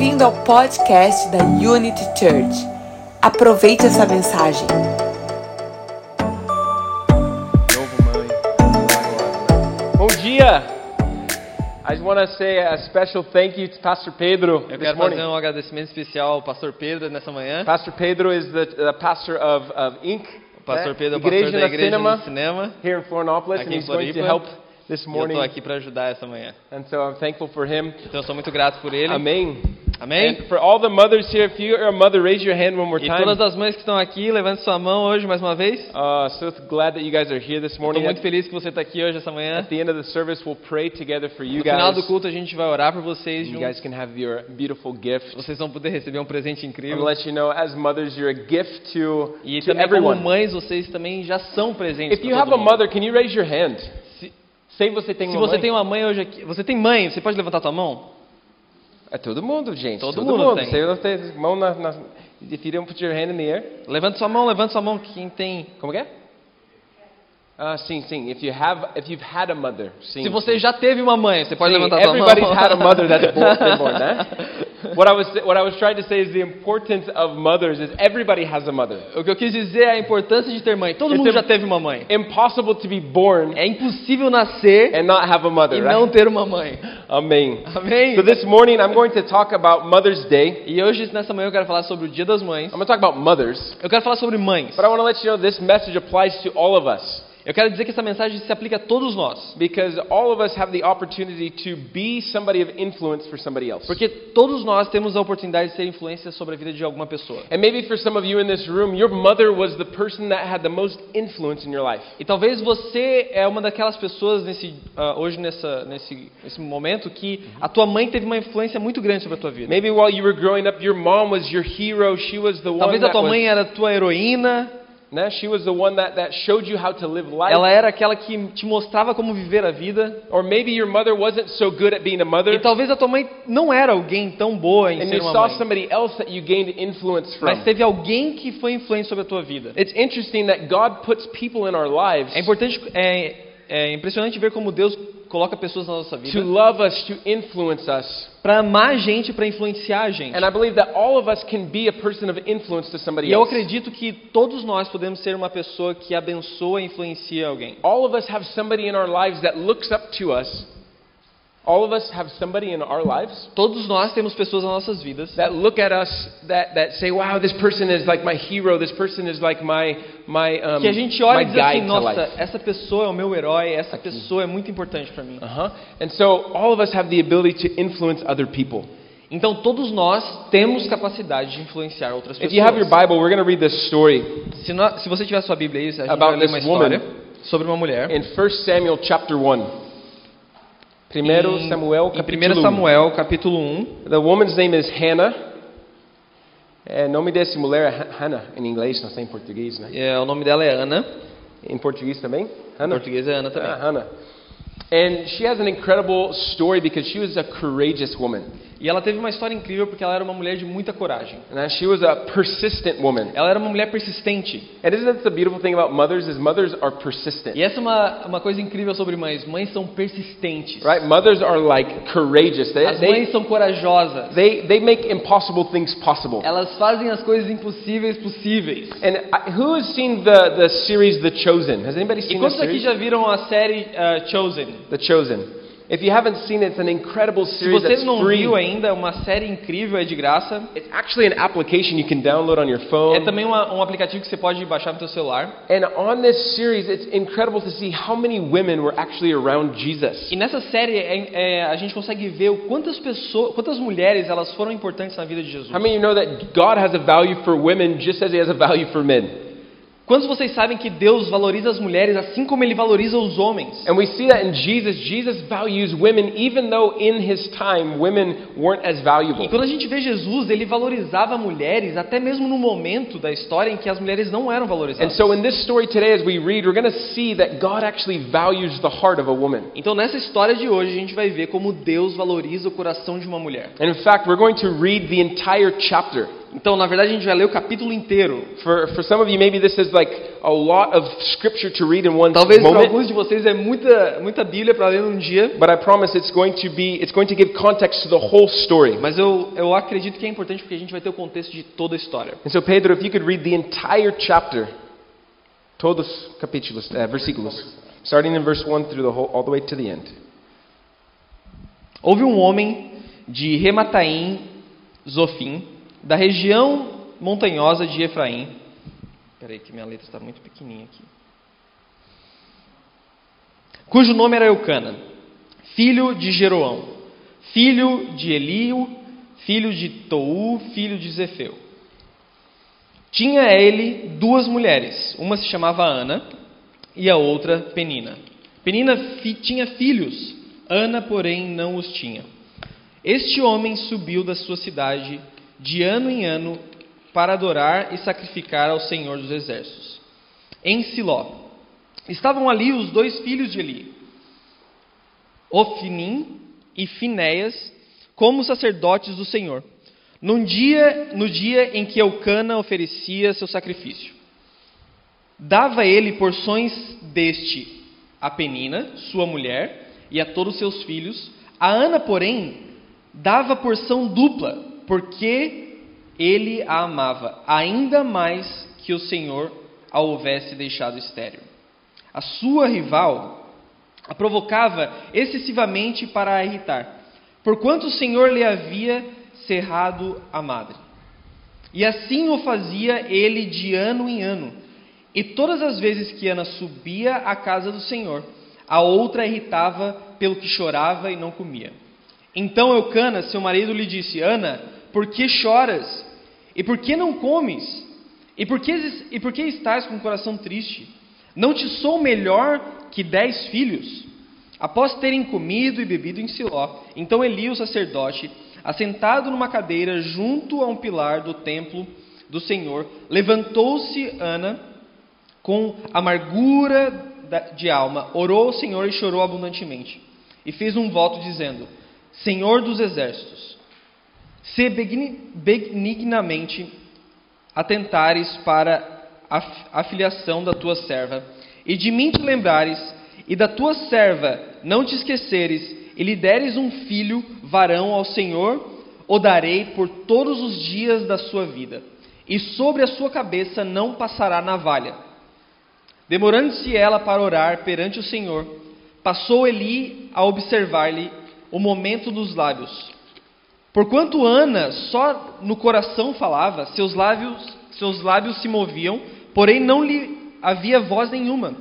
Bem-vindo ao podcast da Unity Church. Aproveite essa mensagem. Bom dia! I just want to say a special thank you to Pastor Pedro Eu this quero morning. fazer um agradecimento especial ao pastor Pedro nessa manhã. Pastor Pedro is the, the pastor of, of Inc. O pastor né? Pedro é o pastor da na igreja Cinema, no cinema. here in Florianopolis, aqui and he's going to help this E eu morning. estou aqui para ajudar essa manhã. And so I'm thankful for him. Então eu sou muito grato por ele. Amém. Amém? And for all the mothers here, if you are a mother, raise your hand one more E time. todas as mães que estão aqui, levante sua mão hoje mais uma vez. Uh, so glad that you guys are here this Estou morning. muito At, feliz que você está aqui hoje essa manhã. at the end of the service, we'll pray together for you No final guys. do culto a gente vai orar por vocês You guys can have your beautiful gift. Vocês vão poder receber um presente incrível. let you know, as mothers, you're a gift to, E to também como everyone. mães, vocês também já são presentes If you have a mother, can you raise your hand? Se, você tem se uma você mãe. tem uma mãe hoje aqui, você tem mãe, você pode levantar tua mão? É todo mundo, gente. Todo mundo tem. Você não tem mão na, na... If you don't put your hand in the air. Levante sua mão, levante sua mão quem tem. Como que é? Ah, sim, sim. If you have, if you've had a mother. Sim. Se você já teve uma mãe, você pode Sim, levantar sua mão. everybody's had a mother that's born, born, né? What I was what I was trying to say is the importance of mothers is everybody has a mother. O que eu quis dizer é a importância de ter mãe. Todo It's mundo já teve uma mãe. Impossible to be born É impossível nascer and not have a mother, e right? não ter uma mãe. Amém. Amém? So this morning I'm going to talk about Mother's Day. E hoje, nessa manhã, eu quero falar sobre o Dia das Mães. I'm going to talk about mothers, Eu quero falar sobre mães. but I want to let you know this message applies to all of us Eu quero dizer que essa mensagem se aplica a todos nós. because all of us have the opportunity to be somebody of influence for somebody else. Porque todos nós temos a oportunidade de ser influência sobre a vida de alguma pessoa. And maybe for some of you in this room, your mother was the person that had the most influence in your life. E talvez você é uma daquelas pessoas nesse, ah, hoje nessa, nesse, nesse momento que a tua mãe teve uma influência muito grande sobre a tua vida. Maybe while you were growing up, your mom was your hero. She was the one Talvez a tua mãe was, era a tua heroína, She was the one that, that showed you how to live life. ela era aquela que te mostrava como viver a vida. Or maybe your mother wasn't so good at being a mother, E talvez a tua mãe não era alguém tão boa em and ser you uma saw mãe, somebody else that you gained influence mas from. teve alguém que foi influente sobre a tua vida. It's interesting that God puts people in our lives É importante, é, é impressionante ver como Deus coloca pessoas na nossa to vida love us, to influence us. para amar a gente, para influenciar a gente. And I believe that all of us can be a person of influence to somebody E eu acredito que todos nós podemos ser uma pessoa que abençoa e influencia alguém. All of us have somebody in our lives that looks up to us. All of us have somebody in our lives Todos nós temos pessoas nas nossas vidas that look at us that, that say, "Wow, this person is like my hero. This person is like my my um, que a gente olha my e diz assim, to nossa, life." essa pessoa é o meu herói, essa pessoa é muito importante para mim. Uh-huh. And so all of us have the ability to influence other people. Então todos nós temos capacidade de influenciar outras If you have your pessoas. Bible, we're going to read this story Se, se você tiver sua Bíblia aí, a gente About vai ler uma this história woman. sobre uma mulher. in 1 Samuel chapter 1. Primeiro Em- Samuel em capítulo 1 1. Samuel, capítulo 1. The woman's name is Hannah. É, nome dessa mulher é Ha- Hannah em inglês, não sei em português, né? É, o nome dela é Ana. Em português também? Em Hannah. português é Ana também. Ah, Hannah. And she has an incredible story because she was a courageous woman. E ela teve uma história incrível porque ela era uma mulher de muita coragem. And she was a persistent woman. Ela era uma mulher persistente. And isn't that the beautiful thing about mothers is mothers are persistent. E essa é uma, uma coisa incrível sobre mães. Mães são persistentes. Right? Mothers are like courageous. They, As they, mães são corajosas. they, they make impossible things possible. Elas fazem as coisas impossíveis possíveis. And I, who has seen the, the series The Chosen? Has anybody E seen the quantos aqui já viram a série uh, Chosen? The Chosen. If you haven't seen it, it's an incredible Se series você that's não free. viu ainda, é uma série incrível, é de graça. It's actually an application you can download on your phone. É também uma, um aplicativo que você pode baixar no seu celular. And on this series, it's incredible to see how many women were actually around Jesus. E nessa série é, é, a gente consegue ver quantas pessoas, quantas mulheres elas foram importantes na vida de Jesus. How many you know that God has a value for women just as He has a value for men? Quantos vocês sabem que Deus valoriza as mulheres assim como Ele valoriza os homens? And we see that in Jesus. Jesus values women, even though in His time women weren't as valuable. E quando a gente vê Jesus, Ele valorizava mulheres até mesmo no momento da história em que as mulheres não eram And valorizadas. so in this story today, as we read, we're going to see that God actually values the heart of a woman. Então nessa história de hoje a gente vai ver como Deus valoriza o coração de uma mulher. And in fact, we're going to read the entire chapter. Então, na verdade, a gente vai ler o capítulo inteiro. For, for some of you, maybe this is like a lot of scripture to read in one Talvez para alguns de vocês é muita, muita Bíblia para ler num dia, But I promise it's going to be, it's going to give context to the whole story. mas eu, eu acredito que é importante porque a gente vai ter o contexto de toda a história. And so, Pedro, if you could read the entire chapter, todos capítulos, uh, versículos, starting in verse 1 through the whole, all the way to the end. Houve um homem de Remataim, Zofim, da região montanhosa de Efraim. Espera aí que minha letra está muito pequenininha aqui. Cujo nome era Eucana, filho de Jeroão, filho de Elio, filho de Tou, filho de Zefeu. Tinha ele duas mulheres, uma se chamava Ana e a outra Penina. Penina fi- tinha filhos, Ana, porém, não os tinha. Este homem subiu da sua cidade de ano em ano para adorar e sacrificar ao Senhor dos Exércitos. Em Siló estavam ali os dois filhos de Eli, Ofinim e Finéias, como sacerdotes do Senhor. Num dia, no dia em que Eucana oferecia seu sacrifício, dava ele porções deste a Penina, sua mulher, e a todos seus filhos. A Ana, porém, dava porção dupla, porque ele a amava, ainda mais que o Senhor a houvesse deixado estéril. A sua rival a provocava excessivamente para a irritar, porquanto o Senhor lhe havia cerrado a madre. E assim o fazia ele de ano em ano. E todas as vezes que Ana subia à casa do Senhor, a outra irritava pelo que chorava e não comia. Então Eucana, seu marido, lhe disse: Ana, por que choras? E por que não comes? E por que, e por que estás com o coração triste? Não te sou melhor que dez filhos? Após terem comido e bebido em Siló, então Eli, o sacerdote, assentado numa cadeira junto a um pilar do templo do Senhor, levantou-se Ana com amargura de alma, orou ao Senhor e chorou abundantemente. E fez um voto dizendo: Senhor dos exércitos, se benignamente atentares para a filiação da tua serva, e de mim te lembrares, e da tua serva não te esqueceres, e lhe deres um filho varão ao Senhor, o darei por todos os dias da sua vida, e sobre a sua cabeça não passará navalha. Demorando-se ela para orar perante o Senhor, passou Eli a observar-lhe o momento dos lábios. Porquanto Ana só no coração falava, seus lábios, seus lábios se moviam, porém não lhe havia voz nenhuma.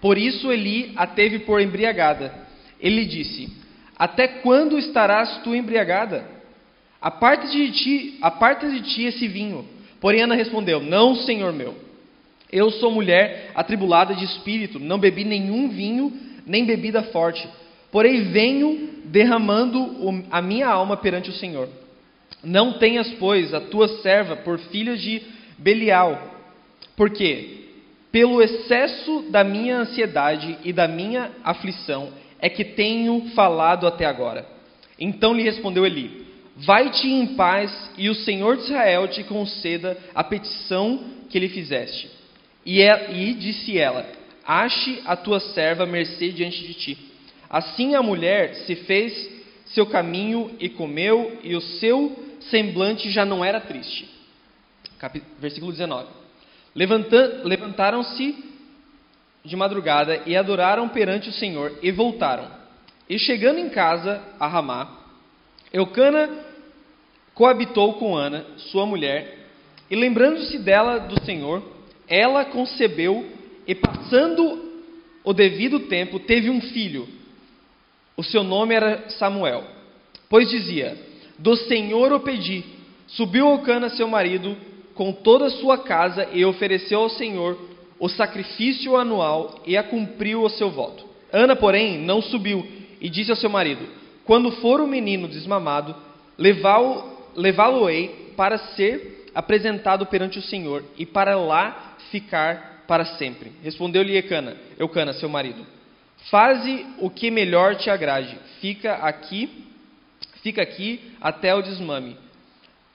Por isso Eli a teve por embriagada. Ele disse: Até quando estarás tu embriagada? Aparta de ti, aparta de ti esse vinho. Porém Ana respondeu: Não, Senhor meu. Eu sou mulher atribulada de espírito, não bebi nenhum vinho, nem bebida forte. Porém venho derramando a minha alma perante o Senhor. Não tenhas, pois, a tua serva por filha de Belial, porque pelo excesso da minha ansiedade e da minha aflição é que tenho falado até agora. Então lhe respondeu Eli: Vai-te em paz, e o Senhor de Israel te conceda a petição que lhe fizeste. E, é- e disse ela: Ache a tua serva mercê diante de ti. Assim a mulher se fez seu caminho e comeu, e o seu semblante já não era triste. Capi- Versículo 19. Levanta- Levantaram-se de madrugada e adoraram perante o Senhor e voltaram. E chegando em casa a Ramá, Eucana coabitou com Ana, sua mulher, e lembrando-se dela do Senhor, ela concebeu e passando o devido tempo teve um filho. O seu nome era Samuel. Pois dizia: Do Senhor o pedi. Subiu Eucana, seu marido, com toda a sua casa e ofereceu ao Senhor o sacrifício anual e a cumpriu o seu voto. Ana, porém, não subiu e disse ao seu marido: Quando for o menino desmamado, levá-lo- levá-lo-ei para ser apresentado perante o Senhor e para lá ficar para sempre. Respondeu-lhe Eucana, seu marido: Faze o que melhor te agrade. Fica aqui, fica aqui até o desmame.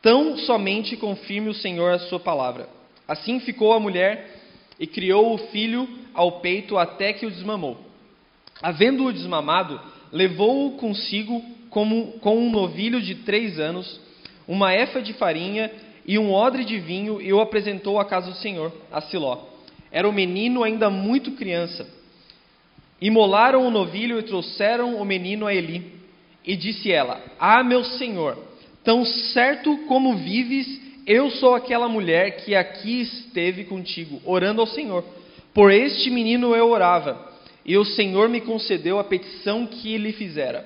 Tão somente confirme o Senhor a sua palavra. Assim ficou a mulher e criou o filho ao peito até que o desmamou. Havendo-o desmamado, levou-o consigo como, com um novilho de três anos, uma efa de farinha e um odre de vinho e o apresentou à casa do Senhor, a Siló. Era o menino ainda muito criança. Imolaram o novilho e trouxeram o menino a Eli. E disse ela: Ah, meu senhor, tão certo como vives, eu sou aquela mulher que aqui esteve contigo, orando ao Senhor. Por este menino eu orava, e o Senhor me concedeu a petição que lhe fizera.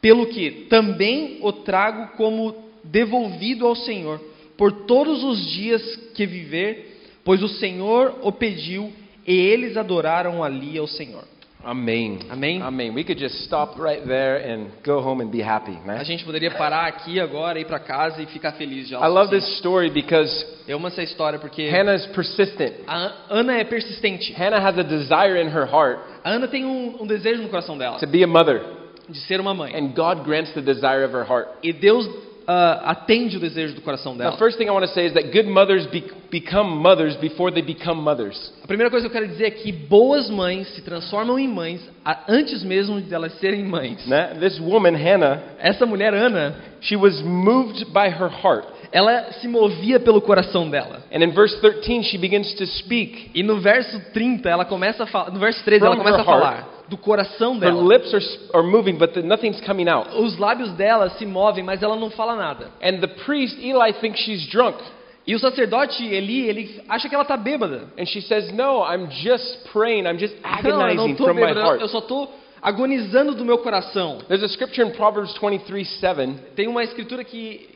Pelo que também o trago como devolvido ao Senhor, por todos os dias que viver, pois o Senhor o pediu, e eles adoraram ali ao Senhor. Amém. Amém. Amen. We could just stop right there and go home and be happy, A man. gente poderia parar aqui agora, ir para casa e ficar feliz já. I love this story because Eu amo essa história porque Hannah is persistent. a An- Ana é persistente. Hannah has a desire in her heart A Ana tem um, um desejo no coração dela to be a mother, de ser uma mãe. and God grants the desire of her heart. E Deus ah, atende o desejo do coração The dela. first thing I want to say is that good mothers be- become mothers before they become mothers. A primeira coisa que eu quero dizer é que boas mães se transformam em mães antes mesmo de elas serem mães. Né? This woman, Hannah, Essa mulher Ana, she was moved by her heart. ela se movia pelo coração dela. And in verse 13, she begins to speak. E no verso 30, ela começa a falar, no verso 13, ela começa a falar do coração Her dela. lips are, are moving, but the, nothing's coming out. Os lábios dela se movem, mas ela não fala nada. And the priest, Eli, thinks she's drunk. E o sacerdote Eli, ele acha que ela está bêbada. And she says, No, I'm just praying. I'm just Não, não agonizing estou from my bêbada, heart. eu só estou agonizando do meu coração. There's a scripture in Proverbs 23 7. Tem uma escritura que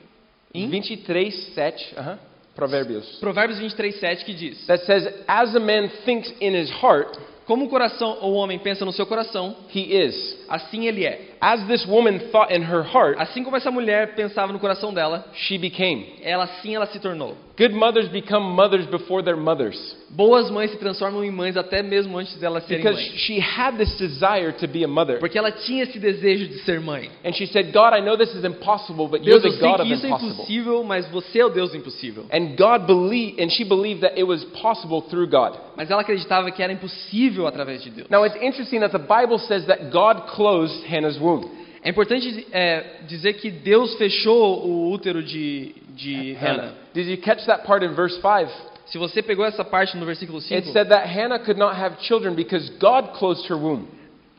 em 23 7. Uh-huh. Provérbios. Provérbios 23, 7 que diz: That says, As a man thinks in his heart, Como o coração, o homem pensa no seu coração, he is. assim ele é. As this woman thought in her heart, Assim como essa mulher pensava no coração dela, she became. ela assim ela se tornou. Good mothers become mothers before they're mothers. Boas mães se transformam em mães até mesmo antes delas serem Because mães. she had this desire to be a mother. Porque ela tinha esse desejo de ser mãe. And she said, God, I know this is impossible, but you're Deus, eu the sei God que of isso é impossible. impossível, mas você é o Deus do impossível. And God believed, and she believed that it was possible through God. Mas ela acreditava que era impossível através de Deus. Now it's interesting that the Bible says that God closed Hannah's womb. É importante é, dizer que Deus fechou o útero de, de Hannah. Did you catch that part in verse 5? Se você pegou essa parte no versículo 5, It said that Hannah could not have children because God closed her womb.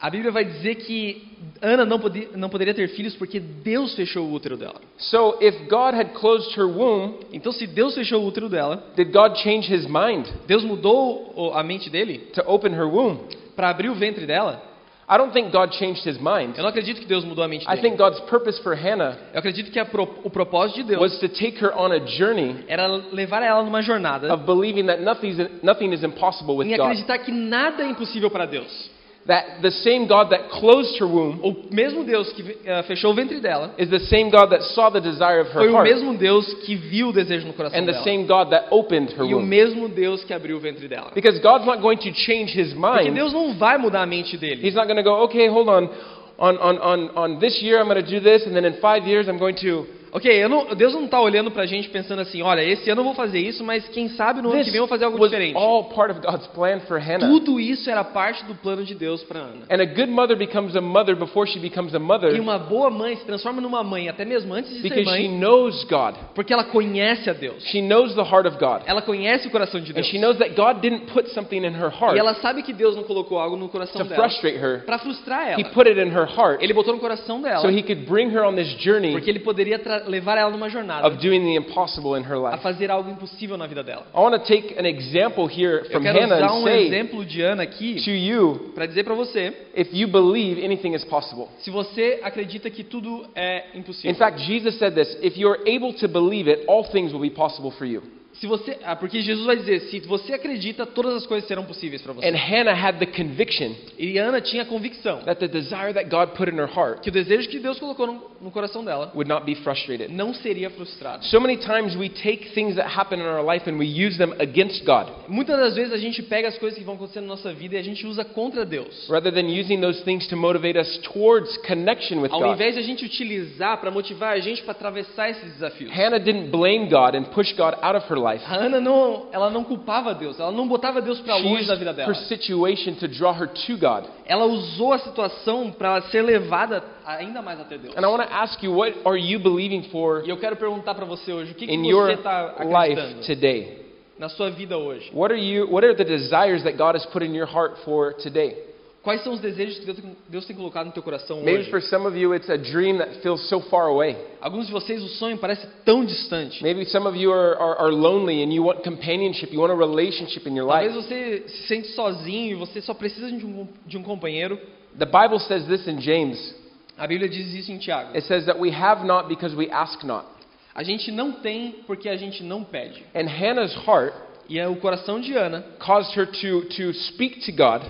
a Bíblia vai dizer que Ana não, podia, não poderia ter filhos porque Deus fechou o útero dela. So if God had closed her womb, Então, se Deus fechou o útero dela, did God change his mind Deus mudou a mente dele to open her womb? para abrir o ventre dela? I don't think God changed his mind. Eu não acredito que Deus mudou a mente I dele. think God's purpose for Hannah Eu acredito que pro- o propósito de Deus was to take her on a journey era levar ela numa jornada of believing that nothing's, nothing is impossible with em God. acreditar que nada é impossível para Deus. That the same God that closed her womb O mesmo Deus que eh, fechou o ventre dela is the same God that saw the desire of her foi o heart mesmo Deus que viu o desejo no coração and the dela. same God that opened her E o womb. mesmo Deus que abriu o ventre dela. Because God's not going to change his Porque mind. Deus não vai mudar a mente dele. He's not going to go, okay, hold on. On, on, on, on this year, I'm going to do this, and then in five years, I'm going to. Ok, não- Deus não está olhando pra gente pensando assim, olha, esse ano eu vou fazer isso, mas quem sabe no ano This que vem eu vou fazer algo diferente. all part of God's plan for Hannah. Tudo isso era parte do plano de Deus para Ana. And a good mother becomes a mother before she becomes a mother E uma boa mãe se transforma numa mãe, até mesmo antes de ser because she mãe, knows God. porque ela conhece a Deus. She knows the heart of God. Ela conhece o coração de And Deus. she knows that God didn't put something in her heart E ela sabe que Deus não colocou algo no coração to dela frustrate her. para frustrar He ela. put it in her heart Ele botou no coração dela, so he could bring her on this journey porque ele poderia tra- levar ela numa jornada of doing the impossible in her a life. fazer algo impossível na vida dela. I want to take an example here Eu from quero Hannah usar and um say exemplo de Ana aqui to you para dizer para você, if you believe anything is possible. se você acredita que tudo é In impossível. fact, Jesus said this if you're able to believe it, all things will be possible for you. Se você, ah, porque Jesus vai dizer, se você acredita, todas as coisas serão possíveis para você. And Hannah had the conviction E Ana tinha a convicção that the desire that God put in her heart que o desejo que Deus colocou no, no coração dela would not be frustrated. não seria frustrado. So many times we take things that happen in our life and we use them against God Muitas das vezes a gente pega as coisas que vão acontecendo na nossa vida e a gente usa contra Deus. rather than using those things to motivate us towards connection with Ao God. invés de a gente utilizar para motivar a gente para atravessar esses desafios. Hannah didn't blame God and push God out of her life. A Ana não, ela não culpava Deus, ela não botava Deus para longe da vida her dela. situation to draw her to God. Ela usou a situação para ser levada ainda mais até Deus. And I want to ask you, what are you believing for E eu quero perguntar para você hoje, o que, que você está life acreditando today? na sua vida hoje? What are you? What are the desires that God has put in your heart for today? Quais são os desejos que Deus, Deus tem colocado no teu coração Maybe hoje? for some of you, it's a dream that feels so far away. Alguns de vocês o sonho parece tão distante. Maybe some of you are, are, are lonely and you want companionship, you want a relationship in your life. Talvez você se sente sozinho e você só precisa de um, de um companheiro. The Bible says this in James. A Bíblia diz isso em Tiago. It says that we have not because we ask not. A gente não tem porque a gente não pede. And Hannah's heart E é o coração de Ana caused her to, to speak to God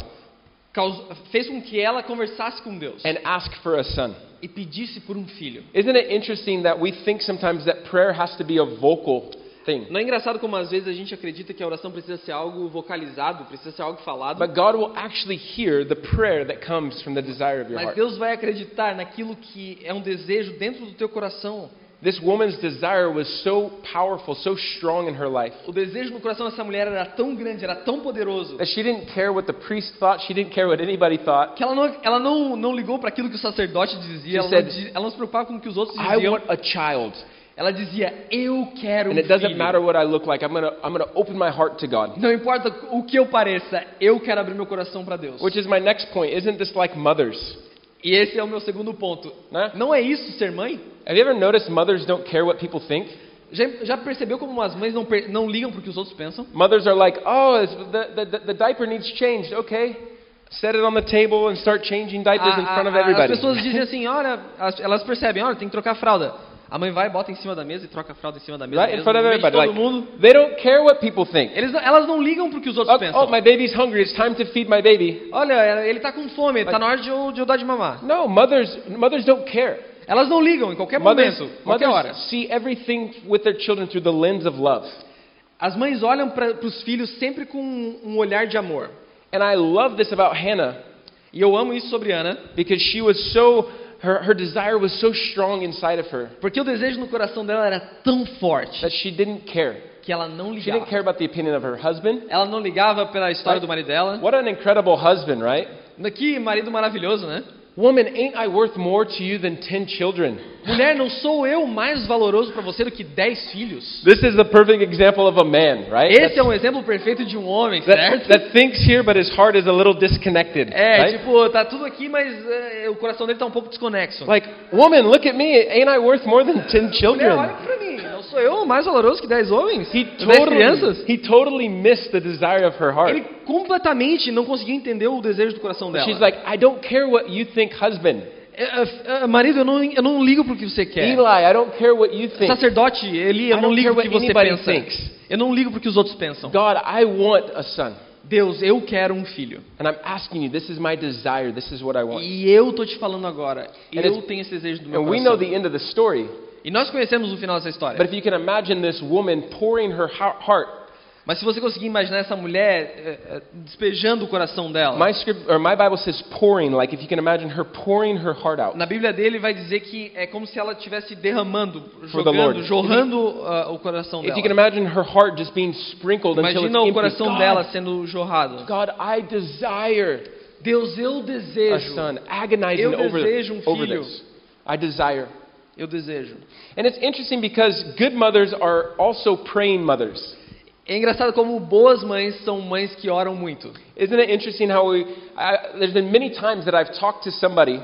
fez com que ela conversasse com Deus and ask for a son. e pedisse por um filho. Isn't it interesting that we think sometimes that prayer has to be a vocal thing? Não é engraçado como às vezes a gente acredita que a oração precisa ser algo vocalizado, precisa ser algo falado, But God will actually hear the prayer that comes from the desire of your mas heart. Deus vai acreditar naquilo que é um desejo dentro do teu coração. This woman's desire was so powerful, so strong in her life, O desejo no coração dessa mulher era tão grande, era tão poderoso, that she didn't care what the priest thought, she didn't care what anybody thought. que ela não, ela não, não ligou para aquilo que o sacerdote dizia, ela não, said, di- ela não se preocupava com o que os outros I diziam. want a child. Ela dizia, eu quero um And filho. I. Não importa o que eu pareça, eu quero abrir meu coração para Deus. Which is my next point. Isn't this like mothers? E esse é o meu segundo ponto. Né? Não é isso ser mãe? Have you ever noticed mothers don't care what people think? Já, já percebeu como as mães não, não ligam porque os outros pensam? Mothers are like, oh, the, the, the diaper needs changed. Okay. Set it on the table and start changing diapers in A- a- front of everybody. As pessoas dizem assim, olha, as- elas percebem, olha, tem que trocar a fralda. A mãe vai, bota em cima da mesa e troca a fralda em cima da mesa. right? In front of everybody. todo Like, mundo. they don't care what people think. Eles, não- elas não ligam porque os outros Oh, pensam. oh, my baby's hungry. It's time to feed my baby. Olha, ele tá com fome, tá na hora de eu, de eu dar de mamar. No, mothers, mothers don't care. Elas não ligam em qualquer Mothers, momento, qualquer hora. see everything with their children through the lens of love. As mães olham para os filhos sempre com um, um olhar de amor. And I love this about Hannah E eu amo isso sobre Ana, because she was so, her, her desire was so strong inside of her porque o desejo no coração dela era tão forte that she didn't care. que ela não She didn't care ligava. about the opinion of her husband. Ela não ligava pela história do marido dela. What an incredible husband, right? Que marido maravilhoso, né? Woman, ain't I worth more to you than 10 children? Mulher, não sou eu mais valoroso para você do que dez filhos? This is the perfect example of a man, right? Esse é um exemplo perfeito de um homem, that, certo? that thinks here, but his heart is a little disconnected. É, right? tipo, tá tudo aqui, mas é, o coração dele tá um pouco desconexo. Like, woman, look at me. Ain't I worth more than 10 Mulher, olha children? pra mim, sou eu mais valoroso que dez homens? He Dez totally, crianças? he totally missed the desire of her heart. Ele completamente não conseguia entender o desejo do coração dela. She's like, I don't care what you think, husband. É, é, marido, eu não, eu não ligo pro que você quer. Eli, I don't care what you think. Sacerdote, Eli, eu I não ligo pro que você pensa. thinks. Eu não ligo pro que os outros pensam. God, I want a son. Deus, eu quero um filho. And I'm asking you, this is my desire. This is what I want. E eu tô te falando agora. And Eu tenho esse desejo do meu And we know coração. E nós conhecemos o final dessa história. But if you can imagine this woman pouring her hea- heart, Mas se você conseguir imaginar essa mulher é, é, despejando o coração dela, my script or my Bible says pouring, like if you can imagine her pouring her heart out. na Bíblia dele vai dizer que é como se ela estivesse derramando, jogando, jorrando ah, o coração If you can dela. imagine her heart just being sprinkled until it's Imagina o empty. coração God, dela sendo jorrado. God, I desire Deus, eu a desejo. son, agonizing Eu over, desejo um over filho. this. I desire. Eu desejo. And it's interesting because good mothers are also praying mothers. É engraçado como boas mães são mães que oram muito. Isn't it interesting how we, I, there's been many times that I've talked to somebody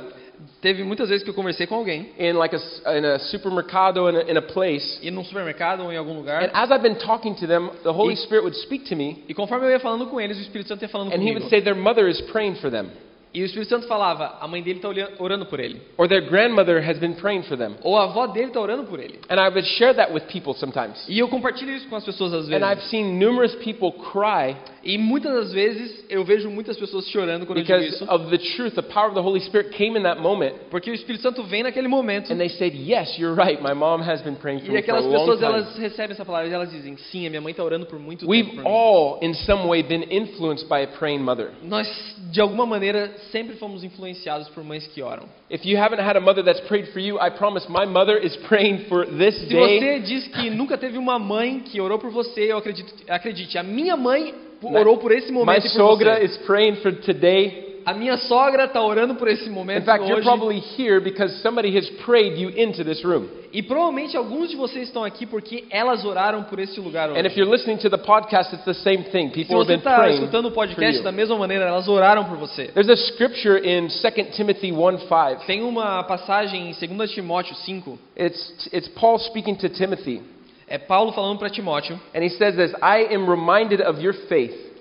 Teve muitas vezes que eu conversei com alguém, in like a, in a supermercado in a, in a place, ir num supermercado ou em algum lugar, and as I've been talking to them, the Holy E- Spirit would speak to me, e conforme eu ia falando com eles, o Espírito Santo ia falando and He comigo. would say their mother is praying for them. E o Espírito Santo falava, a mãe dele está orando por ele. Or their grandmother has been praying for them. Ou a avó dele está orando por ele. And I would share that with people sometimes. E eu compartilho isso com as pessoas às And I've vezes. seen numerous people cry E muitas das vezes eu vejo muitas pessoas chorando quando eu digo because isso. of the truth, the power of the Holy Spirit came in that moment. Porque o Espírito Santo vem naquele momento And they said, Yes, you're right. My mom has been praying for e me for a aquelas long pessoas time. elas recebem essa palavra e elas dizem, sim, a minha mãe está orando por muito tempo We've por mim. all, in some way, been influenced by a praying mother. Nós, de alguma maneira, sempre fomos influenciados por mães que oram. If you haven't had a mother that's prayed for you, I promise my mother is praying for this Se day. você diz que nunca teve uma mãe que orou por você, eu acredito, acredite, a minha mãe orou por esse My momento e por sogra você. is praying for today. A minha sogra está orando por esse In momento fact, you're hoje. probably here because somebody has prayed you into this room. E provavelmente alguns de vocês estão aqui porque elas oraram por esse lugar hoje. And if you're listening to the podcast, it's the same thing. Se People have você está escutando o podcast da mesma maneira, elas oraram por você. There's a scripture in 2 Timothy 1:5. Tem uma passagem em 2 Timóteo 5, It's it's Paul speaking to Timothy, é Paulo falando para Timóteo, and he says this, "I am reminded of your faith."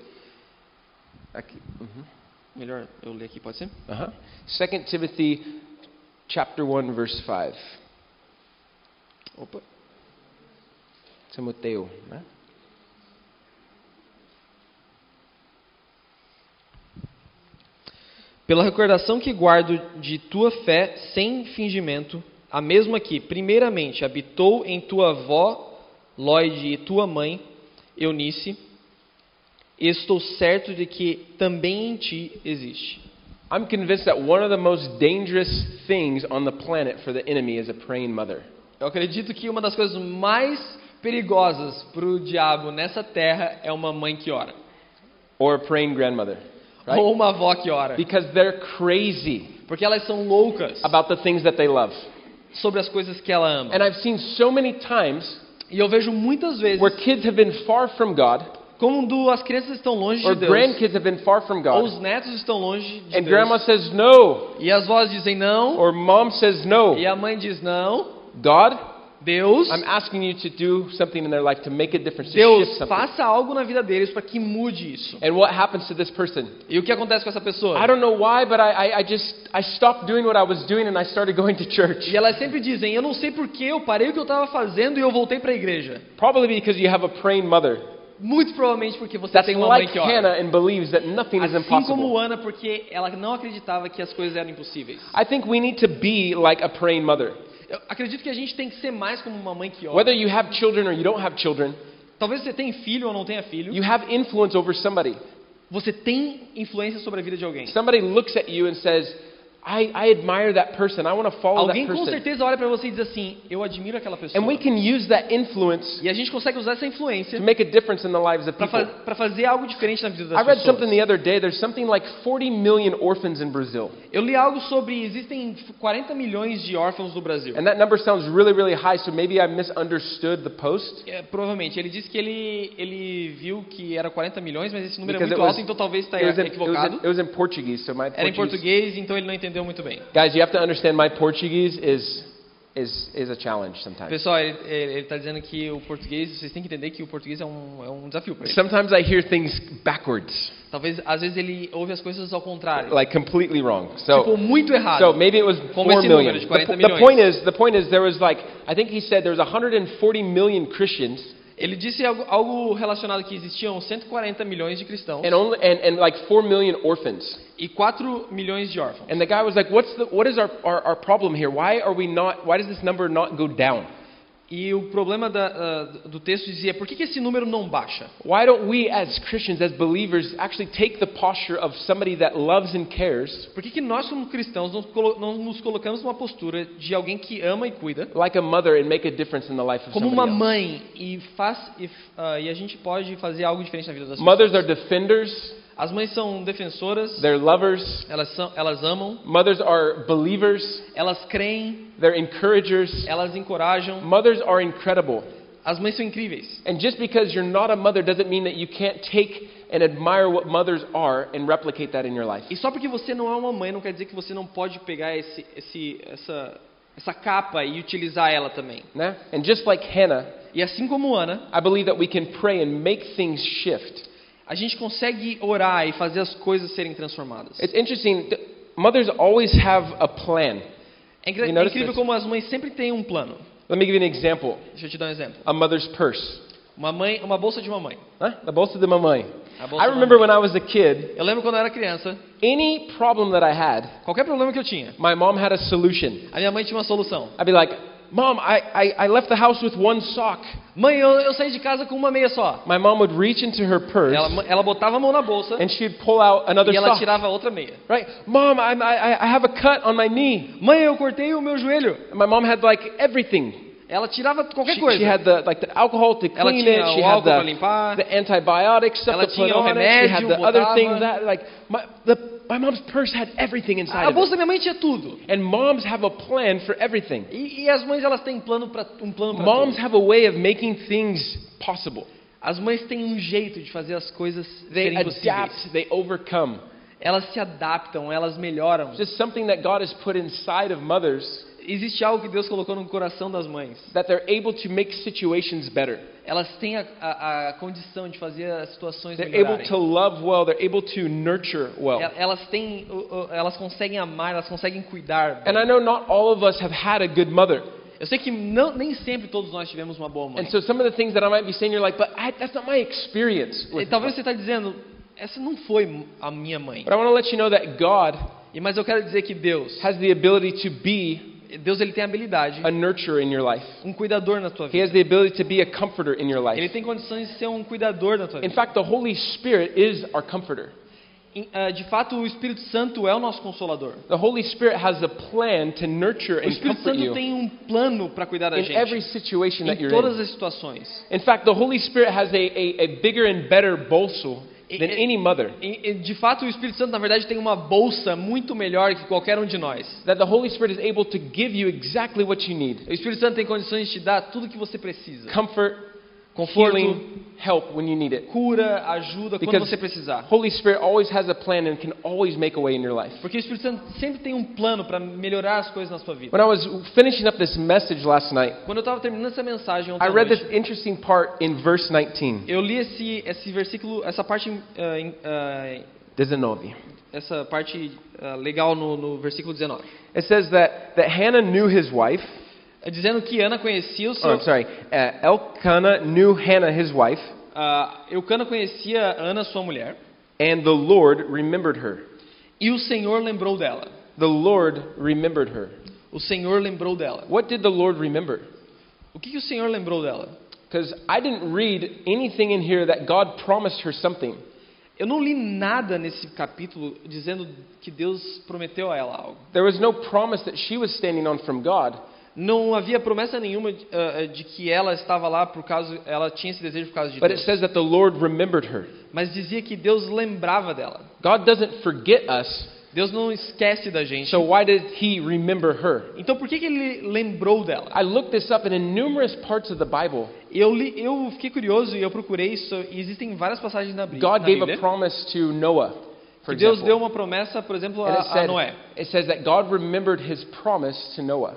Aqui. Melhor eu ler aqui, pode ser? Uh-huh. 2 Timothy chapter 1 verse 5. Opa. Timoteo, né? Pela recordação que guardo de tua fé sem fingimento, a mesma que, primeiramente, habitou em tua avó, Lloyd, e tua mãe, Eunice, estou certo de que também em ti existe. I'm convinced that one of the most dangerous things on the planet for the enemy is a praying mother. Eu acredito que uma das coisas mais perigosas para o diabo nessa terra é uma mãe que ora. Or a praying grandmother. Right? Ou uma avó que ora. Because they're crazy Porque elas são loucas about the things that they love. sobre as coisas que ela ama. And I've seen so many times E eu vejo muitas vezes where kids have been far from God, quando as crianças estão longe or de Deus, have been far from ou God, os netos estão longe de and Deus, says no, e as vozes dizem não, or mom says no. e a mãe diz não, God, Deus, I'm asking you to do something in their life to make a difference, to Deus, shift something. faça algo na vida deles para que mude isso. And what happens to this person? E o que acontece com essa pessoa? I don't know why, but I, I, I just I stopped doing what I was doing and I started going to church. E elas sempre dizem, eu não sei porquê, eu parei o que eu estava fazendo e eu voltei para a igreja. Probably because you have a praying mother Muito provavelmente porque você that's tem uma mãe like que ora. Hannah and believes that nothing is Assim como impossible. Ana, porque ela não acreditava que as coisas eram impossíveis. I think we need to be like a praying mother. Eu acredito que a gente tem que ser mais como uma mãe que ora. Whether you have children or you don't have children, Talvez você tenha filho ou não tenha filho, you have influence over somebody. você tem influência sobre a vida de alguém. Somebody looks at you and says, I, I admire that person. I want to follow Alguém that com person. certeza olha para você e diz assim, eu admiro aquela pessoa. And we can use that influence E a gente consegue usar essa influência to make a difference in the lives of para people. fazer algo diferente na vida das I read something pessoas. the other day. There's something like 40 million orphans in Brazil. Eu li algo sobre existem 40 milhões de órfãos no Brasil. And that number sounds really, really high, so maybe I misunderstood the post. É, provavelmente. Ele disse que ele, ele viu que era 40 milhões, mas esse número Because é it muito was- alto, então talvez está was, in, it, was equivocado. in, it was in Portuguese, so my Era em Portuguese. português, então ele não entendeu muito bem. Guys, you have to understand my Portuguese is, is, is a challenge sometimes. Pessoal, ele está dizendo que o português, vocês têm que entender que o português é um, é um desafio para ele. Sometimes I hear things backwards, Talvez, às vezes ele ouve as coisas ao contrário. like completely wrong. So, tipo, muito errado. so maybe it was Como 4 esse million. The, the point is, the point is there was like, I think he said there was 140 million Christians Ele disse algo, algo relacionado que existiam 140 milhões de cristãos and only, and, and like 4 million orphans. e 4 milhões de órfãos. And the guy was like, what's the, what is our, our, our problem here? Why are we not, why does this number not go down? E o problema da, ah, do texto dizia, por que, que esse número não baixa? Why don't we as Christians, as believers, actually take the posture of somebody that loves and cares, Por que, que nós, como cristãos, não, nos colocamos numa postura de alguém que ama e cuida, like a mother, and make a difference in the life of como uma somebody else? mãe, e, faz, e, ah, e a gente pode fazer algo diferente na vida das Mothers pessoas? are defenders, As mães são defensoras, they're lovers. elas, são, elas amam, Mothers are believers, elas creem, they're encouragers. elas encorajam. Mothers are incredible. As mães são incríveis. And just because you're not a mother doesn't mean that you can't take and admire what mothers are and replicate that in your life. E só porque você não é uma mãe, não quer dizer que você não pode pegar esse, esse, essa, essa capa e utilizar ela também. Né? And just like Hannah, E assim como Ana, I believe that we can pray and make things shift. A gente consegue orar e fazer as coisas serem transformadas. It's interesting. th- Mothers always have a plan. É é incrível this? como as mães sempre têm um plano. Let me give you an example. Deixa eu te dar um exemplo. A mother's purse. Uma mãe, uma bolsa de uma mãe. Huh? The bolsa de mamãe. A bolsa I remember mamãe. when I was a kid, Eu lembro quando eu era criança, any problem that I had, qualquer problema que eu tinha, my mom had a solution. a minha mãe tinha uma solução. I'd be like, Mom, I, I, I left the house with one sock. Mãe, eu, eu saí de casa com uma meia só. My mom would reach into her purse Ela, ela botava a mão na bolsa and she'd pull out another e ela sock. tirava outra meia. Right? Mom, I'm, I, I have a cut on my knee. Mãe, eu cortei o meu joelho. And my mom had like everything. Ela tirava qualquer She, coisa. she had the like the alcohol to Ela clean tinha it. She had the, limpar. the antibiotic stuff Ela to put on it. She had remédio, the other things that like my the my mom's purse had everything inside A of bolsa da minha mãe tinha tudo. And moms have a plan for everything. E, e as mães elas têm plano pra, um plano para Moms tudo. have a way of making things possible. As mães têm um jeito de fazer as coisas They serem possíveis. adapt, they overcome. Elas se adaptam, elas melhoram. Just something that God has put inside of mothers Existe algo que Deus colocou no coração das mães. that they're able to make situations better. Elas têm a, a, a condição de fazer as situações They're able melhorarem. to love well, they're able to nurture well. El- Elas têm, elas conseguem amar, elas conseguem cuidar. bem. And I know not all of us have had a good mother. Eu sei que não, nem sempre todos nós tivemos uma boa mãe. And so some of the things that I might be saying, you're like, but I, that's not my experience. E talvez você está dizendo, essa não foi a minha mãe. But I want to let you know that God E mas eu quero dizer que Deus, has the ability to be Deus ele tem a habilidade, a nurturer in your life. um cuidador na tua He has vida. the ability to be a comforter in your Ele life. tem condições de ser um cuidador na tua In vida. fact, the Holy Spirit is our comforter. Em- ah, De fato, o Espírito Santo é o nosso consolador. The Holy Spirit has a plan to nurture O and Espírito comfort Santo you tem um plano para cuidar da in every gente. situation that Em you're todas in. as situações. In fact, the Holy Spirit has a, a, a bigger and better bolso than any mother. De fato, o Espírito Santo, na verdade, tem uma bolsa muito melhor que qualquer um de nós. That the Holy Spirit is able to give you exactly what you need O Espírito Santo tem condições de te dar tudo que você precisa. comfort, Conforto, healing, help when you need it. cura, ajuda, quando Because você precisar. Holy Spirit always has a plan and can always make a way in your life. Porque o Espírito Santo sempre tem um plano para melhorar as coisas na sua vida. When I was finishing up this message last night, Quando eu estava terminando essa mensagem ontem I read noite, this interesting part in verse 19. eu li esse, esse versículo, essa parte, em- ah, 19. essa parte ah, legal no, no versículo 19. It says that, that Hannah knew his wife. Dizendo que Ana conhecia o Oh, seu... I'm sorry. Uh, Elkanah knew Hannah, his wife, ah, Eucana conhecia Ana, sua mulher, and the Lord remembered her. e o Senhor lembrou dela. The Lord remembered her. O Senhor lembrou dela. What did the Lord remember? O que, que o Senhor lembrou dela? Because I didn't read anything in here that God promised her something. Eu não li nada nesse capítulo dizendo que Deus prometeu a ela algo. There was no promise that she was standing on from God. Não havia promessa nenhuma de, ah, de que ela estava lá por causa, ela tinha esse desejo por causa de But it Deus. says that the Lord remembered her. Mas dizia que Deus lembrava dela. God doesn't forget us, Deus não esquece da gente. so why did He remember her? Então por que, que ele lembrou dela? I looked this up, and in numerous parts of the Bible, Eu, li, eu fiquei curioso e eu procurei isso. E existem várias passagens na, Bí- God gave Bíblia a promise to Noah, for Deus example. deu uma promessa, por exemplo, And it, a, a said, Noé. it says that God remembered His promise to Noah.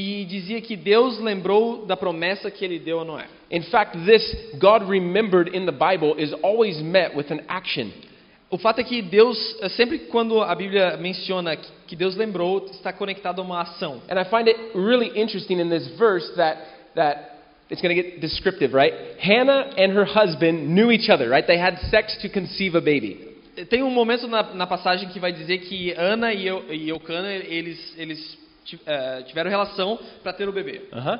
E dizia que Deus lembrou da promessa que ele deu a Noé. In fact, this God remembered in the Bible is always met with an action. O fato é que Deus, eh, sempre quando a Bíblia menciona que Deus lembrou, está conectado a uma ação. And I find it really interesting in this verse that that it's going to get descriptive, right? Hannah and her husband knew each other, right? They had sex to conceive a baby. Tem um momento na, na passagem que vai dizer que Ana e, Eu, e Eucana, eles, eles tiveram relação para ter o bebê. Uh-huh.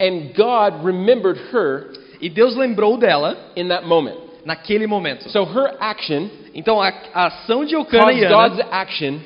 And God remembered her E Deus lembrou dela in that moment. naquele momento. So her action Então a, a ação de caused e Ana, God's action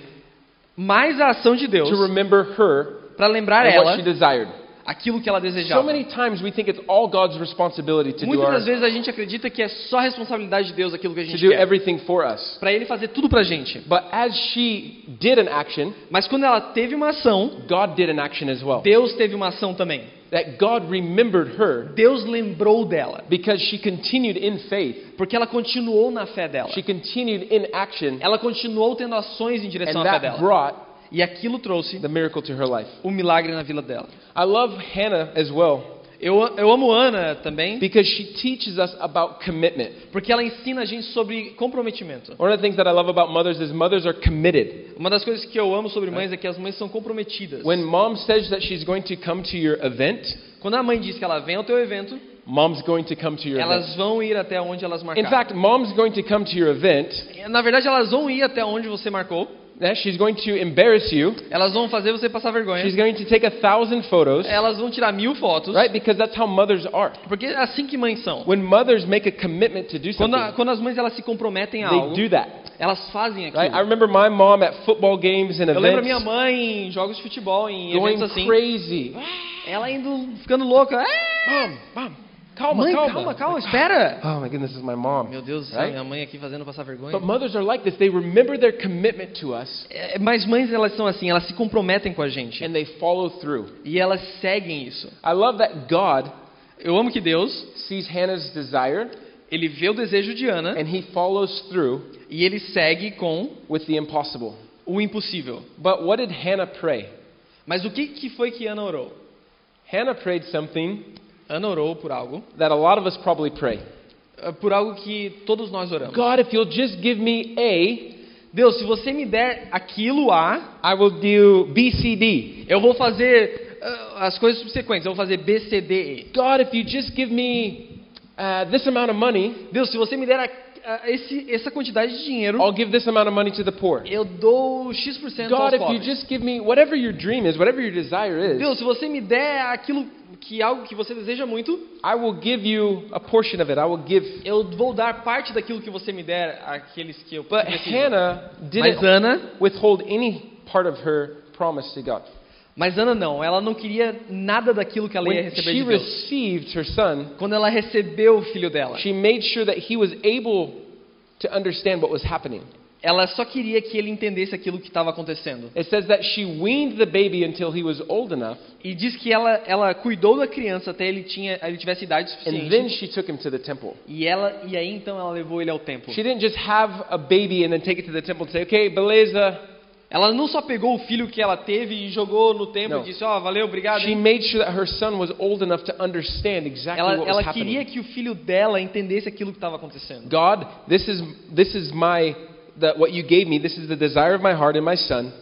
mais a ação de Deus, to remember her para lembrar ela what she desired. Aquilo que ela So desejava. many times we think it's all God's responsibility to do, Muitas our, vezes a gente acredita que é só responsabilidade de Deus aquilo que a to gente do quer. everything for us. Para ele fazer tudo pra gente. But as she did an action, Mas quando ela teve uma ação, God did an action as well. Deus teve uma ação também. That God remembered her Deus lembrou dela, because she continued in faith. porque ela continuou na fé dela. She continued in action, Ela continuou tendo ações em direção and à fé that dela. brought E aquilo trouxe the miracle to her life. um milagre na vida dela. I love Hannah as well. Eu, eu amo Ana também, because she teaches us about commitment. porque ela ensina a gente sobre comprometimento. One of the things that I love about mothers is mothers are committed. Uma das coisas que eu amo sobre mães é que as mães são comprometidas. When mom says that she's going to come to your event, Quando a mãe diz que ela vem ao teu evento, mom's going to come to your elas event. vão ir até onde elas In marcaram. fact, mom's going to come to your event. Na verdade, elas vão ir até onde você marcou. eh, She's going to embarrass you. Elas vão fazer você passar vergonha. She's going to take a thousand photos, Elas vão tirar mil fotos. right? Because that's how mothers are. Porque é assim que mães são. When mothers make a commitment to do Quando, a- something, quando as mães elas se comprometem a they algo, do that, elas fazem aquilo. right? I remember my mom at football games and Eu lembro minha events mãe em jogos de futebol, em going eventos assim, crazy. ela indo ficando louca. Mom, mom, calma, Mãe, calma, calma, calma, espera. Oh my goodness, this is my mom. Meu Deus Right? minha mãe aqui fazendo passar vergonha. But mothers are like this. They remember their commitment to us É, Mas mães elas são assim, elas se comprometem com a gente and they follow through. e elas seguem isso. I love that God Eu amo que Deus, sees Hannah's desire ele vê o desejo de Ana and he follows through e ele segue com with the impossible. o impossível. But what did Hannah pray? Mas o que, que foi que Ana orou? Hannah prayed something Ana orou por algo, that a lot of us probably pray. eh, por algo que todos nós oramos. God, if you'll just give me A, Deus, se você me der aquilo A, I will do B, C, D. eu vou fazer ah, as coisas subsequentes. Eu vou fazer B, C, D, E. God, if you just give me uh, this amount of money, Deus, se você me der a- a- esse, essa quantidade de dinheiro, I'll give this amount of money to the poor. eu dou X% God, aos if you pobres. just give me whatever your dream is, whatever your desire is, Deus, se você me der aquilo que algo que você deseja muito, I will give you a portion of it. I will give. eu vou dar parte daquilo que você me der àqueles que eu But preciso. Hannah Mas didn't Ana, withhold any part of her promise to God. Mas Ana não, ela não queria nada daquilo que ela ia receber she de Deus. son, Quando ela recebeu o filho dela, sure that he was able to understand what was happening. ela só queria que ele entendesse aquilo que estava acontecendo. It says that she weaned the baby until he was old enough, E diz que ela, ela cuidou da criança até ele tinha, ele tivesse idade and then suficiente. she took him to the temple. E ela e aí então ela levou ele ao templo. She didn't just have a baby and then take it to the temple and say, "Okay, beleza." Ela não só pegou o filho que ela teve e jogou no templo Não. e disse: "Ó, valeu, obrigado". She hein?" made sure that her son was old enough to understand exactly Ela, what was ela queria happening. que o filho dela entendesse aquilo que estava acontecendo. God, this is this is my the, what you gave me. This is the desire of my heart and my son,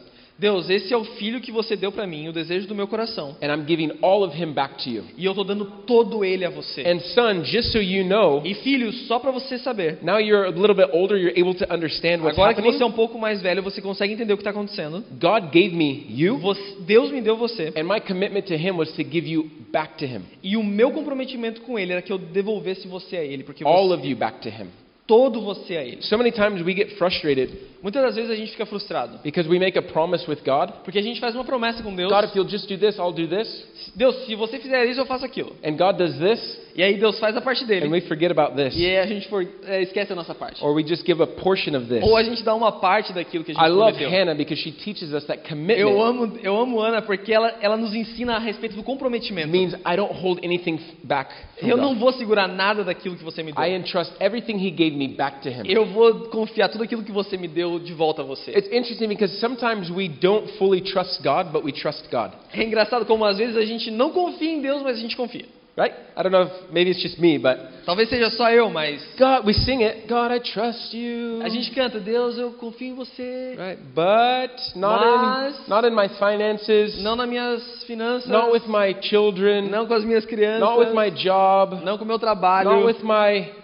Deus, esse é o filho que você deu para mim, o desejo do meu coração. and I'm giving all of him back to you. E eu estou dando todo ele a você. And son, just so you know, E filho, só para você saber. now you're a little bit older, you're able to understand what's Agora que happening. você é um pouco mais velho, você consegue entender o que está acontecendo. God gave me you, Você- Deus me deu você. and my commitment to him was to give you back to him. E o meu comprometimento com ele era que eu devolvesse você a ele, porque All você, of you back to him. Todo você a ele. So many times we get frustrated Muitas das vezes a gente fica frustrado, because we make a promise with God. porque a gente faz uma promessa com Deus. God, if you'll just do this, I'll do this. Deus, se você fizer isso, eu faço aquilo. And God does this, E aí Deus faz a parte and dele. we forget about this. E aí a gente for, é, esquece a nossa parte. Or we just give a portion of this. Ou a gente dá uma parte daquilo que a gente I love prometeu. Hannah because she teaches us that Eu commitment amo, eu amo Ana porque ela, ela nos ensina a respeito do comprometimento. means I don't hold anything back Eu não vou segurar nada daquilo que você me deu. I entrust everything He gave me back to Him. Eu vou confiar tudo aquilo que você me deu de volta a você. It's interesting because sometimes we don't fully trust God, but we trust God. É engraçado como às vezes a gente não confia em Deus, mas a gente confia. Right? I don't know if maybe it's just me, but Talvez seja só eu, mas God, we sing it. God, I trust you. a gente canta, Deus, eu confio em você. Right? But not Mas- in not in my finances, Não nas minhas finanças, not with my children, não com as minhas crianças, not with my job, não com meu not trabalho, with my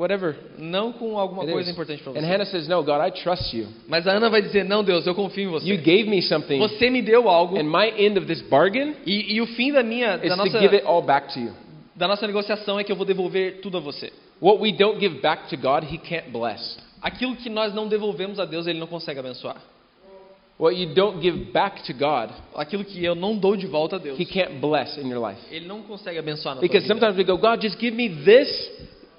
whatever. não com alguma it coisa is. importante para And você. Hannah says, "No, God, I trust you. Mas a Ana vai dizer, não, Deus, eu confio em You você. gave me something, Você me deu algo and my end of this bargain e, e o fim da minha, is da to nossa, give it all back to you. da nossa negociação é que eu vou devolver tudo a você. What we don't give back to God, He can't bless. Aquilo que nós não devolvemos a Deus, Ele não consegue abençoar. What you don't give back to God, Aquilo que eu não dou de volta a Deus, He can't bless in your life. Ele não consegue abençoar na tua Because vida. sometimes we go, God, just give me this,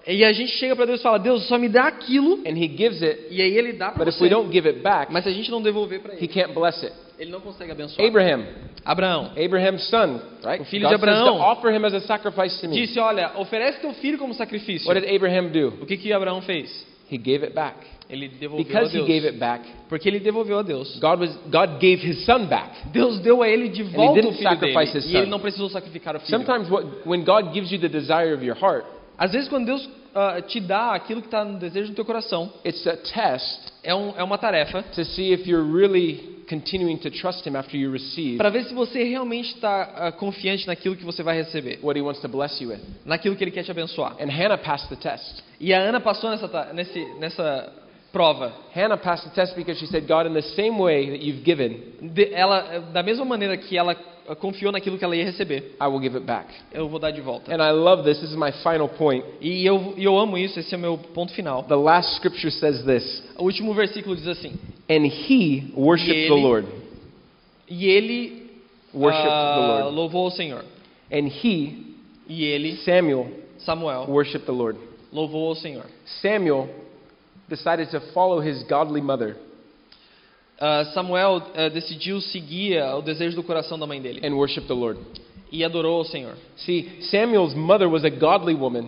E a gente chega para Deus e fala, Deus, só me dá aquilo, and He gives it. e aí Ele dá para if você. we don't give it back, Mas se a gente não devolver para He Ele, can't bless it. Ele não consegue abençoar. Abraham, Abraão Abraham's son, right? O filho God de Abraão. offer him as a sacrifice to me. disse, olha, oferece teu filho como sacrifício. What did Abraham do? O que que Abraão fez? He gave it back. Ele devolveu Because a he Deus. gave it back, Porque ele devolveu a Deus. God was God gave his son back. Deus deu a ele de volta o filho dele. E ele não precisou sacrificar o filho. Sometimes what, when God gives you the desire of your heart, Às vezes quando Deus ah, te dá aquilo que está no desejo do teu coração, it's a test é, um, é uma tarefa to see if you're really continuing to trust him after you receive para ver se você realmente está confiante naquilo que você vai receber, what he wants to bless you with. naquilo que ele quer te abençoar. And Hannah passed the test. E a Ana passou nessa, nesse, nessa prova. Hannah passed the test because she said, God, in the same way that you've given, De- ela, da mesma maneira que ela ah, confiou naquilo que ela ia receber, I will give it back. eu vou dar de volta. And I love this. This is my final point. E eu, eu amo isso, esse é o meu ponto final. The last scripture says this O último versículo diz assim: And he worshiped E the ele- Lord. E ele Worshipped ah, the Lord. louvou o Senhor. And he, E ele, Samuel, Samuel, worshiped the Lord. louvou o Senhor. Samuel decided to follow his godly mother Ah, Samuel ah, decidiu seguir ah, o desejo do coração da mãe dele and worship the Lord. e adorou o Senhor. See, Samuel's mother was a godly woman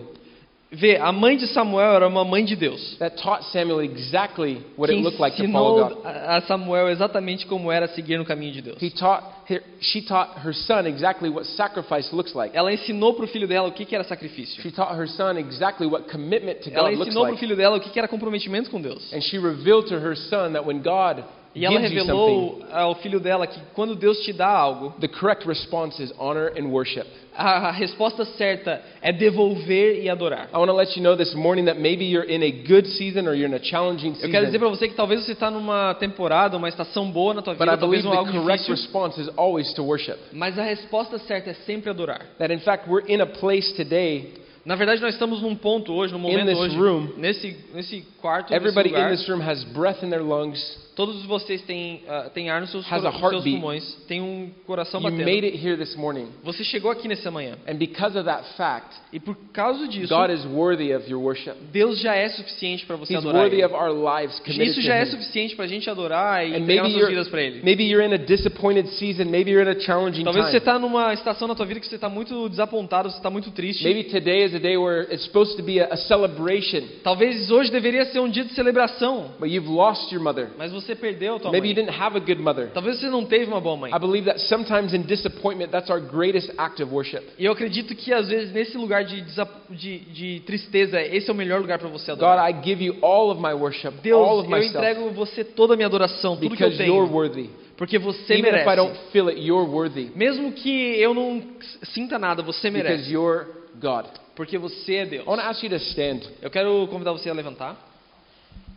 Vê, a mãe de Samuel era uma mãe de Deus. that taught Samuel exactly what que it looked like to follow ensinou God. a Samuel exatamente como era seguir no caminho de Deus. He taught her, she taught her son exactly what sacrifice looks like. Ela ensinou para o filho dela o que, que era sacrifício. She taught her son exactly what commitment to Ela God looks ensinou para o like. filho dela o que, que era comprometimento com Deus. And she revealed to her son that when God E ela revelou ao filho dela que quando Deus te dá algo, the correct response is honor and worship. a, resposta certa é devolver e adorar. I want to let you know this morning that maybe you're in a good season or you're in a challenging Eu quero dizer season. para você que talvez você está numa temporada, uma estação boa na tua But vida, I believe talvez um algo the correct difícil, response is always to worship. mas a resposta certa é sempre adorar. That in fact we're in a place today, Na verdade, nós estamos num ponto hoje, num In momento this hoje, room, nesse, nesse quarto, nesse everybody in lugar, this room has breath in their lungs. Todos vocês têm, ah, têm ar nos seus, Has a nos seus heartbeat. pulmões, tem um coração You batendo. made it here this morning. Você chegou aqui nessa manhã. And because of that fact, E por causa disso, God is worthy of your worship. Deus já é suficiente para você He's adorar worthy Ele. of our lives committed Isso já é Him. suficiente para a gente adorar e And entregar maybe nossas vidas para you're, Ele. maybe you're in a disappointed season. Maybe you're in a challenging Talvez você time. está numa estação na tua vida que você está muito desapontado, você está muito triste. Maybe today is a day where it's supposed to be a, a celebration, Talvez hoje deveria ser um dia de celebração, but you've lost your mother. mas você perdeu a tua Maybe you mãe. didn't have a good mother. Talvez você não teve uma boa mãe. I believe that sometimes in disappointment, that's our greatest act of worship. E eu acredito que às vezes nesse lugar de, de, de tristeza, esse é o melhor lugar para você God, adorar. I give you all of my worship, all Deus, of eu myself, entrego você toda a minha adoração, tudo que eu because you're tenho, worthy. porque você Even if I merece. don't feel it, you're worthy, Mesmo que eu não sinta nada, você because merece, you're God. porque você é Deus. I want to ask you to stand. Eu quero convidar você a levantar.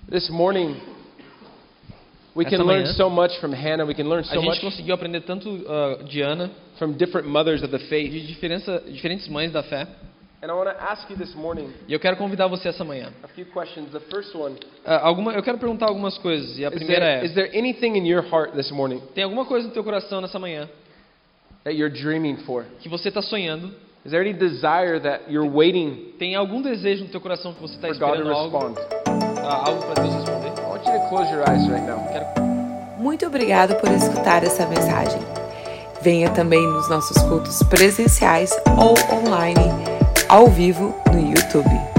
This morning, we can learn so much from Hannah. We can learn A so much gente conseguiu aprender tanto ah, de Ana, from different mothers of the faith. de diferença, diferentes mães da fé. And I want to ask you this morning E eu quero convidar você essa manhã. a few questions. The first one Ah, alguma, eu quero perguntar algumas coisas. E a is primeira there, é: is there anything in your heart this morning tem alguma coisa no teu coração nessa manhã that you're dreaming for? que você está sonhando? Is there any desire that you're waiting Tem algum desejo no teu coração que você está esperando algo, ah, algo para Deus responder? Muito obrigado por escutar essa mensagem. Venha também nos nossos cultos presenciais ou online, ao vivo no YouTube.